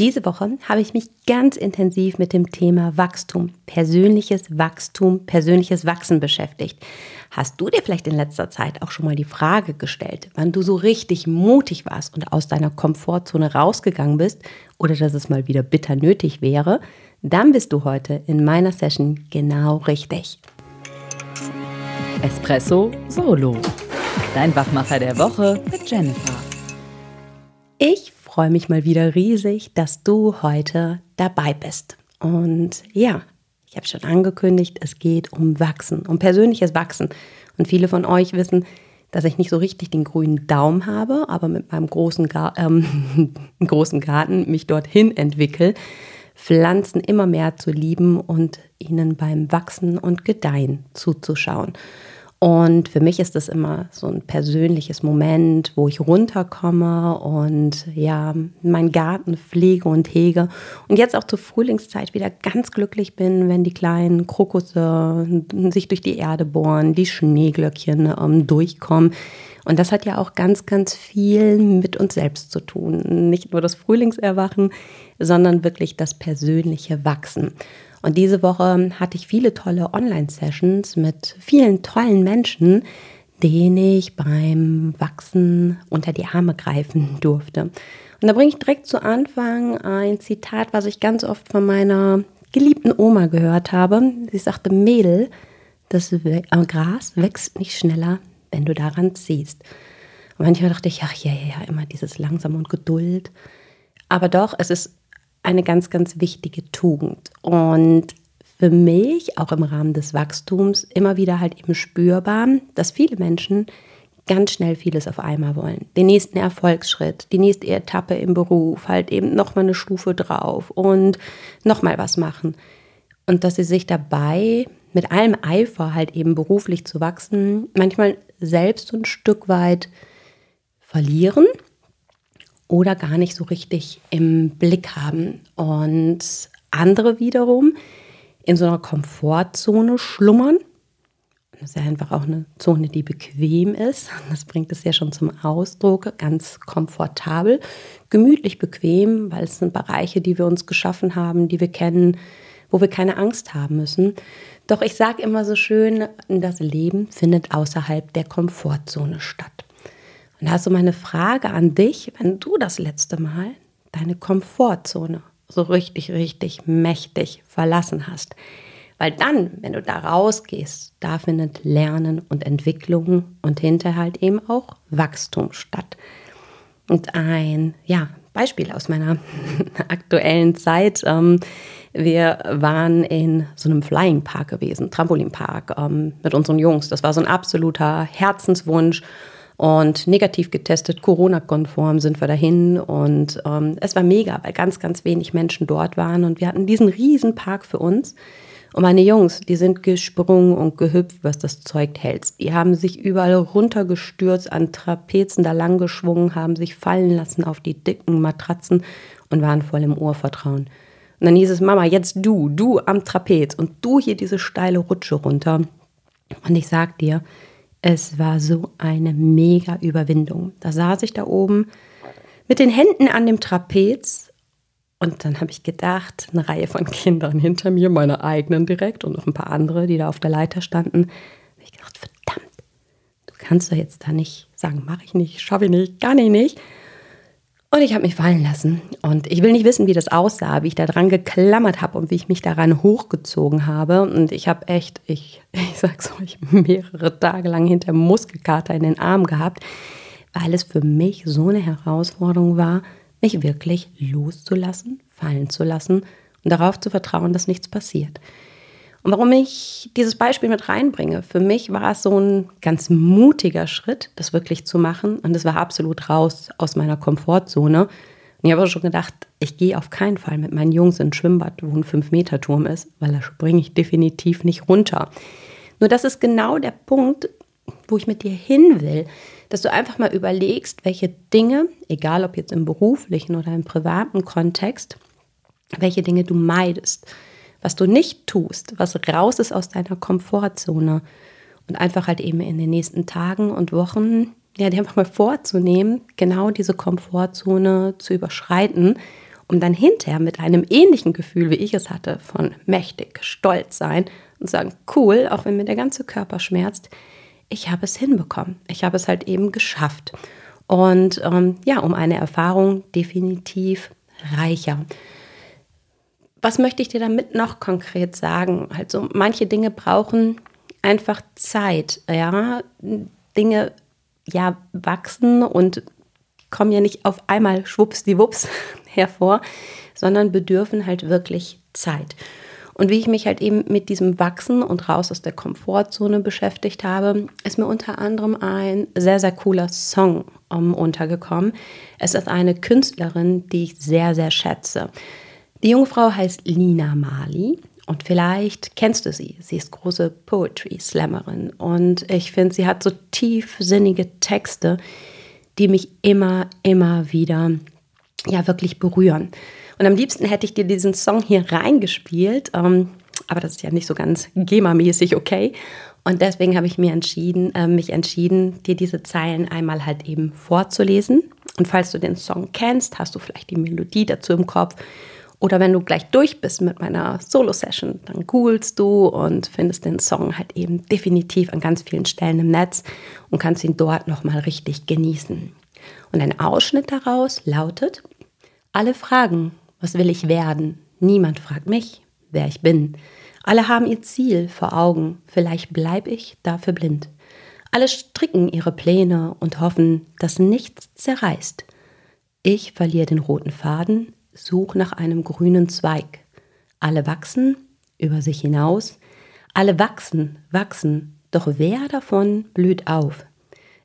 Diese Woche habe ich mich ganz intensiv mit dem Thema Wachstum, persönliches Wachstum, persönliches Wachsen beschäftigt. Hast du dir vielleicht in letzter Zeit auch schon mal die Frage gestellt, wann du so richtig mutig warst und aus deiner Komfortzone rausgegangen bist oder dass es mal wieder bitter nötig wäre? Dann bist du heute in meiner Session genau richtig. Espresso Solo. Dein Wachmacher der Woche mit Jennifer. Freue mich mal wieder riesig, dass du heute dabei bist. Und ja, ich habe schon angekündigt, es geht um Wachsen, um persönliches Wachsen. Und viele von euch wissen, dass ich nicht so richtig den grünen Daumen habe, aber mit meinem großen, Gar ähm, großen Garten mich dorthin entwickle, Pflanzen immer mehr zu lieben und ihnen beim Wachsen und Gedeihen zuzuschauen. Und für mich ist das immer so ein persönliches Moment, wo ich runterkomme und ja, meinen Garten pflege und hege. Und jetzt auch zur Frühlingszeit wieder ganz glücklich bin, wenn die kleinen Krokusse sich durch die Erde bohren, die Schneeglöckchen ähm, durchkommen. Und das hat ja auch ganz, ganz viel mit uns selbst zu tun. Nicht nur das Frühlingserwachen, sondern wirklich das persönliche Wachsen. Und diese Woche hatte ich viele tolle Online-Sessions mit vielen tollen Menschen, denen ich beim Wachsen unter die Arme greifen durfte. Und da bringe ich direkt zu Anfang ein Zitat, was ich ganz oft von meiner geliebten Oma gehört habe. Sie sagte, Mädel, das Gras wächst nicht schneller, wenn du daran ziehst. Und manchmal dachte ich, ach ja, ja, ja, immer dieses Langsam und Geduld. Aber doch, es ist eine ganz, ganz wichtige Tugend. Und für mich, auch im Rahmen des Wachstums, immer wieder halt eben spürbar, dass viele Menschen ganz schnell vieles auf einmal wollen. Den nächsten Erfolgsschritt, die nächste Etappe im Beruf, halt eben nochmal eine Stufe drauf und nochmal was machen. Und dass sie sich dabei mit allem Eifer halt eben beruflich zu wachsen, manchmal selbst ein Stück weit verlieren oder gar nicht so richtig im Blick haben. Und andere wiederum in so einer Komfortzone schlummern. Das ist ja einfach auch eine Zone, die bequem ist. Das bringt es ja schon zum Ausdruck. Ganz komfortabel, gemütlich bequem, weil es sind Bereiche, die wir uns geschaffen haben, die wir kennen, wo wir keine Angst haben müssen. Doch ich sage immer so schön, das Leben findet außerhalb der Komfortzone statt. Und da ist so meine Frage an dich, wenn du das letzte Mal deine Komfortzone so richtig, richtig mächtig verlassen hast. Weil dann, wenn du da rausgehst, da findet Lernen und Entwicklung und hinterher halt eben auch Wachstum statt. Und ein ja, Beispiel aus meiner aktuellen Zeit. Ähm, wir waren in so einem Flying Park gewesen, Trampolinpark ähm, mit unseren Jungs. Das war so ein absoluter Herzenswunsch. Und negativ getestet, Corona-konform sind wir dahin. Und ähm, es war mega, weil ganz, ganz wenig Menschen dort waren. Und wir hatten diesen riesen Park für uns. Und meine Jungs, die sind gesprungen und gehüpft, was das Zeug hält. Die haben sich überall runtergestürzt, an Trapezen da lang geschwungen, haben sich fallen lassen auf die dicken Matratzen und waren voll im Urvertrauen. Und dann hieß es, Mama, jetzt du, du am Trapez und du hier diese steile Rutsche runter. Und ich sag dir, es war so eine mega Überwindung. Da saß ich da oben mit den Händen an dem Trapez und dann habe ich gedacht, eine Reihe von Kindern hinter mir, meine eigenen direkt und noch ein paar andere, die da auf der Leiter standen, ich gedacht, verdammt, du kannst doch jetzt da nicht sagen, mache ich nicht, schaffe ich nicht, kann ich nicht. Und ich habe mich fallen lassen. Und ich will nicht wissen, wie das aussah, wie ich da dran geklammert habe und wie ich mich daran hochgezogen habe. Und ich habe echt, ich, ich sag's euch, mehrere Tage lang hinter Muskelkater in den Arm gehabt, weil es für mich so eine Herausforderung war, mich wirklich loszulassen, fallen zu lassen und darauf zu vertrauen, dass nichts passiert. Und warum ich dieses Beispiel mit reinbringe, für mich war es so ein ganz mutiger Schritt, das wirklich zu machen. Und es war absolut raus aus meiner Komfortzone. Und ich habe schon gedacht, ich gehe auf keinen Fall mit meinen Jungs ins Schwimmbad, wo ein 5-Meter-Turm ist, weil da springe ich definitiv nicht runter. Nur das ist genau der Punkt, wo ich mit dir hin will, dass du einfach mal überlegst, welche Dinge, egal ob jetzt im beruflichen oder im privaten Kontext, welche Dinge du meidest was du nicht tust, was raus ist aus deiner Komfortzone und einfach halt eben in den nächsten Tagen und Wochen, ja, dir einfach mal vorzunehmen, genau diese Komfortzone zu überschreiten um dann hinterher mit einem ähnlichen Gefühl, wie ich es hatte, von mächtig, stolz sein und sagen, cool, auch wenn mir der ganze Körper schmerzt, ich habe es hinbekommen. Ich habe es halt eben geschafft. Und ähm, ja, um eine Erfahrung definitiv reicher. Was möchte ich dir damit noch konkret sagen? Also manche Dinge brauchen einfach Zeit, ja. Dinge ja wachsen und kommen ja nicht auf einmal schwuppsdiwupps hervor, sondern bedürfen halt wirklich Zeit. Und wie ich mich halt eben mit diesem Wachsen und raus aus der Komfortzone beschäftigt habe, ist mir unter anderem ein sehr, sehr cooler Song um, untergekommen. Es ist eine Künstlerin, die ich sehr, sehr schätze. Die junge Frau heißt Lina Mali und vielleicht kennst du sie. Sie ist große Poetry-Slammerin und ich finde, sie hat so tiefsinnige Texte, die mich immer, immer wieder ja wirklich berühren. Und am liebsten hätte ich dir diesen Song hier reingespielt, ähm, aber das ist ja nicht so ganz GEMA-mäßig okay. Und deswegen habe ich mir entschieden, äh, mich entschieden, dir diese Zeilen einmal halt eben vorzulesen. Und falls du den Song kennst, hast du vielleicht die Melodie dazu im Kopf. Oder wenn du gleich durch bist mit meiner Solo-Session, dann googelst du und findest den Song halt eben definitiv an ganz vielen Stellen im Netz und kannst ihn dort nochmal richtig genießen. Und ein Ausschnitt daraus lautet, alle fragen, was will ich werden? Niemand fragt mich, wer ich bin. Alle haben ihr Ziel vor Augen, vielleicht bleibe ich dafür blind. Alle stricken ihre Pläne und hoffen, dass nichts zerreißt. Ich verliere den roten Faden, such nach einem grünen Zweig. Alle wachsen über sich hinaus, alle wachsen, wachsen, doch wer davon blüht auf?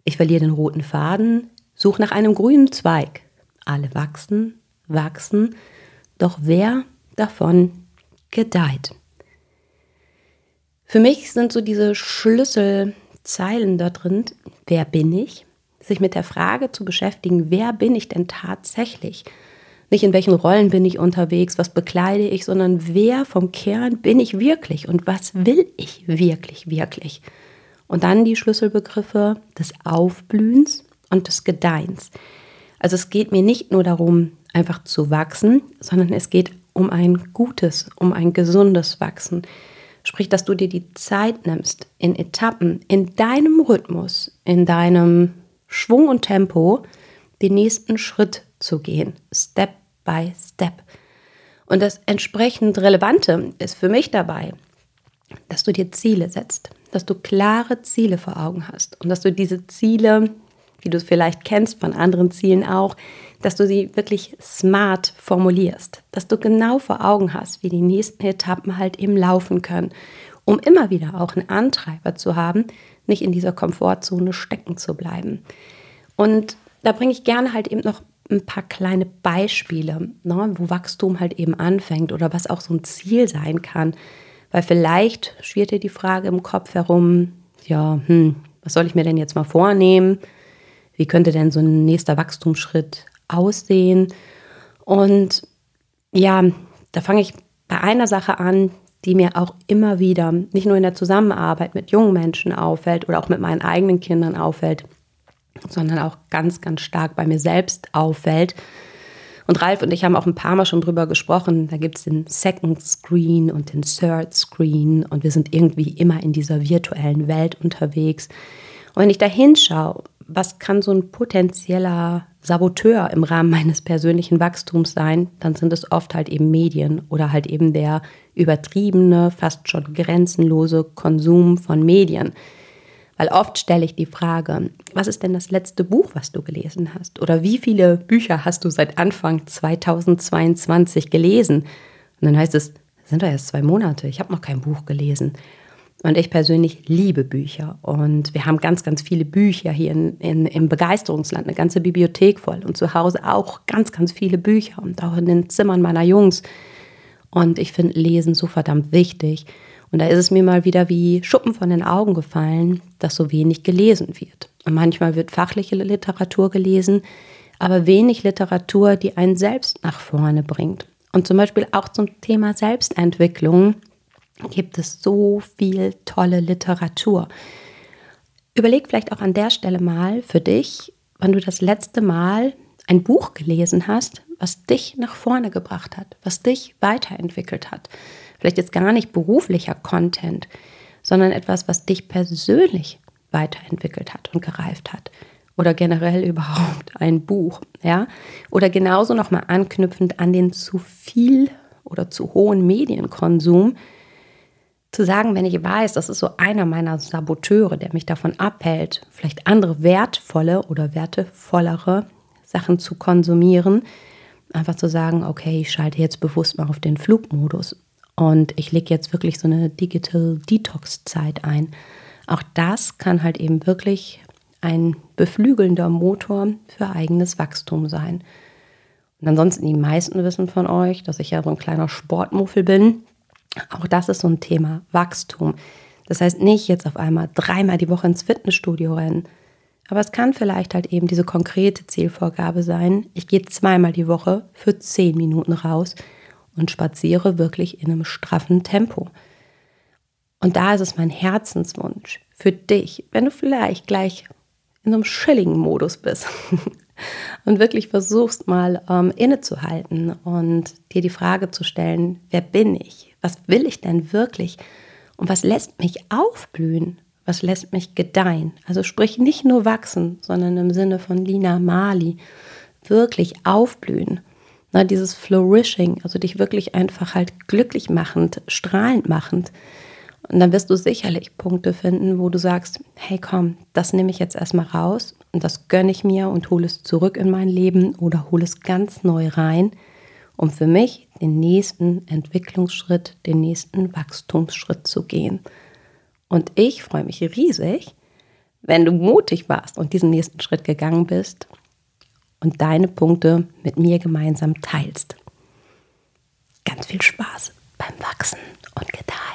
Ich verliere den roten Faden, such nach einem grünen Zweig. Alle wachsen, wachsen, doch wer davon gedeiht. Für mich sind so diese Schlüsselzeilen da drin, wer bin ich? Sich mit der Frage zu beschäftigen, wer bin ich denn tatsächlich? Nicht in welchen Rollen bin ich unterwegs, was bekleide ich, sondern wer vom Kern bin ich wirklich und was will ich wirklich, wirklich? Und dann die Schlüsselbegriffe des Aufblühens und des Gedeihens. Also es geht mir nicht nur darum, einfach zu wachsen, sondern es geht um ein gutes, um ein gesundes Wachsen. Sprich, dass du dir die Zeit nimmst, in Etappen, in deinem Rhythmus, in deinem Schwung und Tempo, den nächsten Schritt zu gehen, Step by Step. Und das entsprechend Relevante ist für mich dabei, dass du dir Ziele setzt, dass du klare Ziele vor Augen hast und dass du diese Ziele, wie du es vielleicht kennst von anderen Zielen auch, dass du sie wirklich smart formulierst, dass du genau vor Augen hast, wie die nächsten Etappen halt eben laufen können, um immer wieder auch einen Antreiber zu haben, nicht in dieser Komfortzone stecken zu bleiben. Und da bringe ich gerne halt eben noch ein paar kleine Beispiele, ne, wo Wachstum halt eben anfängt oder was auch so ein Ziel sein kann. Weil vielleicht schwirrt dir die Frage im Kopf herum, ja, hm, was soll ich mir denn jetzt mal vornehmen? Wie könnte denn so ein nächster Wachstumsschritt aussehen? Und ja, da fange ich bei einer Sache an, die mir auch immer wieder, nicht nur in der Zusammenarbeit mit jungen Menschen auffällt oder auch mit meinen eigenen Kindern auffällt, sondern auch ganz, ganz stark bei mir selbst auffällt. Und Ralf und ich haben auch ein paar Mal schon drüber gesprochen. Da gibt es den Second Screen und den Third Screen und wir sind irgendwie immer in dieser virtuellen Welt unterwegs. Und wenn ich da hinschaue, was kann so ein potenzieller Saboteur im Rahmen meines persönlichen Wachstums sein, dann sind es oft halt eben Medien oder halt eben der übertriebene, fast schon grenzenlose Konsum von Medien. Weil oft stelle ich die Frage, was ist denn das letzte Buch, was du gelesen hast? Oder wie viele Bücher hast du seit Anfang 2022 gelesen? Und dann heißt es, sind doch erst zwei Monate, ich habe noch kein Buch gelesen. Und ich persönlich liebe Bücher. Und wir haben ganz, ganz viele Bücher hier in, in, im Begeisterungsland, eine ganze Bibliothek voll. Und zu Hause auch ganz, ganz viele Bücher und auch in den Zimmern meiner Jungs. Und ich finde Lesen so verdammt wichtig. Und da ist es mir mal wieder wie Schuppen von den Augen gefallen, dass so wenig gelesen wird. Und manchmal wird fachliche Literatur gelesen, aber wenig Literatur, die einen selbst nach vorne bringt. Und zum Beispiel auch zum Thema Selbstentwicklung gibt es so viel tolle Literatur. Überleg vielleicht auch an der Stelle mal für dich, wann du das letzte Mal ein Buch gelesen hast, was dich nach vorne gebracht hat, was dich weiterentwickelt hat. Vielleicht jetzt gar nicht beruflicher Content, sondern etwas, was dich persönlich weiterentwickelt hat und gereift hat. Oder generell überhaupt ein Buch, ja? Oder genauso nochmal anknüpfend an den zu viel oder zu hohen Medienkonsum, zu sagen, wenn ich weiß, das ist so einer meiner Saboteure, der mich davon abhält, vielleicht andere wertvolle oder wertevollere Sachen zu konsumieren, einfach zu sagen, okay, ich schalte jetzt bewusst mal auf den Flugmodus und ich lege jetzt wirklich so eine Digital Detox Zeit ein. Auch das kann halt eben wirklich ein beflügelnder Motor für eigenes Wachstum sein. Und ansonsten, die meisten wissen von euch, dass ich ja so ein kleiner Sportmuffel bin. Auch das ist so ein Thema Wachstum. Das heißt nicht jetzt auf einmal dreimal die Woche ins Fitnessstudio rennen. Aber es kann vielleicht halt eben diese konkrete Zielvorgabe sein. Ich gehe zweimal die Woche für zehn Minuten raus und spaziere wirklich in einem straffen Tempo. Und da ist es mein Herzenswunsch für dich, wenn du vielleicht gleich in so einem chilligen Modus bist und wirklich versuchst mal ähm, innezuhalten und dir die Frage zu stellen, wer bin ich? Was will ich denn wirklich? Und was lässt mich aufblühen? Was lässt mich gedeihen? Also sprich nicht nur wachsen, sondern im Sinne von Lina Mali wirklich aufblühen. Na, dieses Flourishing, also dich wirklich einfach halt glücklich machend, strahlend machend. Und dann wirst du sicherlich Punkte finden, wo du sagst, hey komm, das nehme ich jetzt erstmal raus und das gönne ich mir und hole es zurück in mein Leben oder hole es ganz neu rein, um für mich den nächsten Entwicklungsschritt, den nächsten Wachstumsschritt zu gehen. Und ich freue mich riesig, wenn du mutig warst und diesen nächsten Schritt gegangen bist und deine Punkte mit mir gemeinsam teilst. Ganz viel Spaß beim Wachsen und Gedeihen.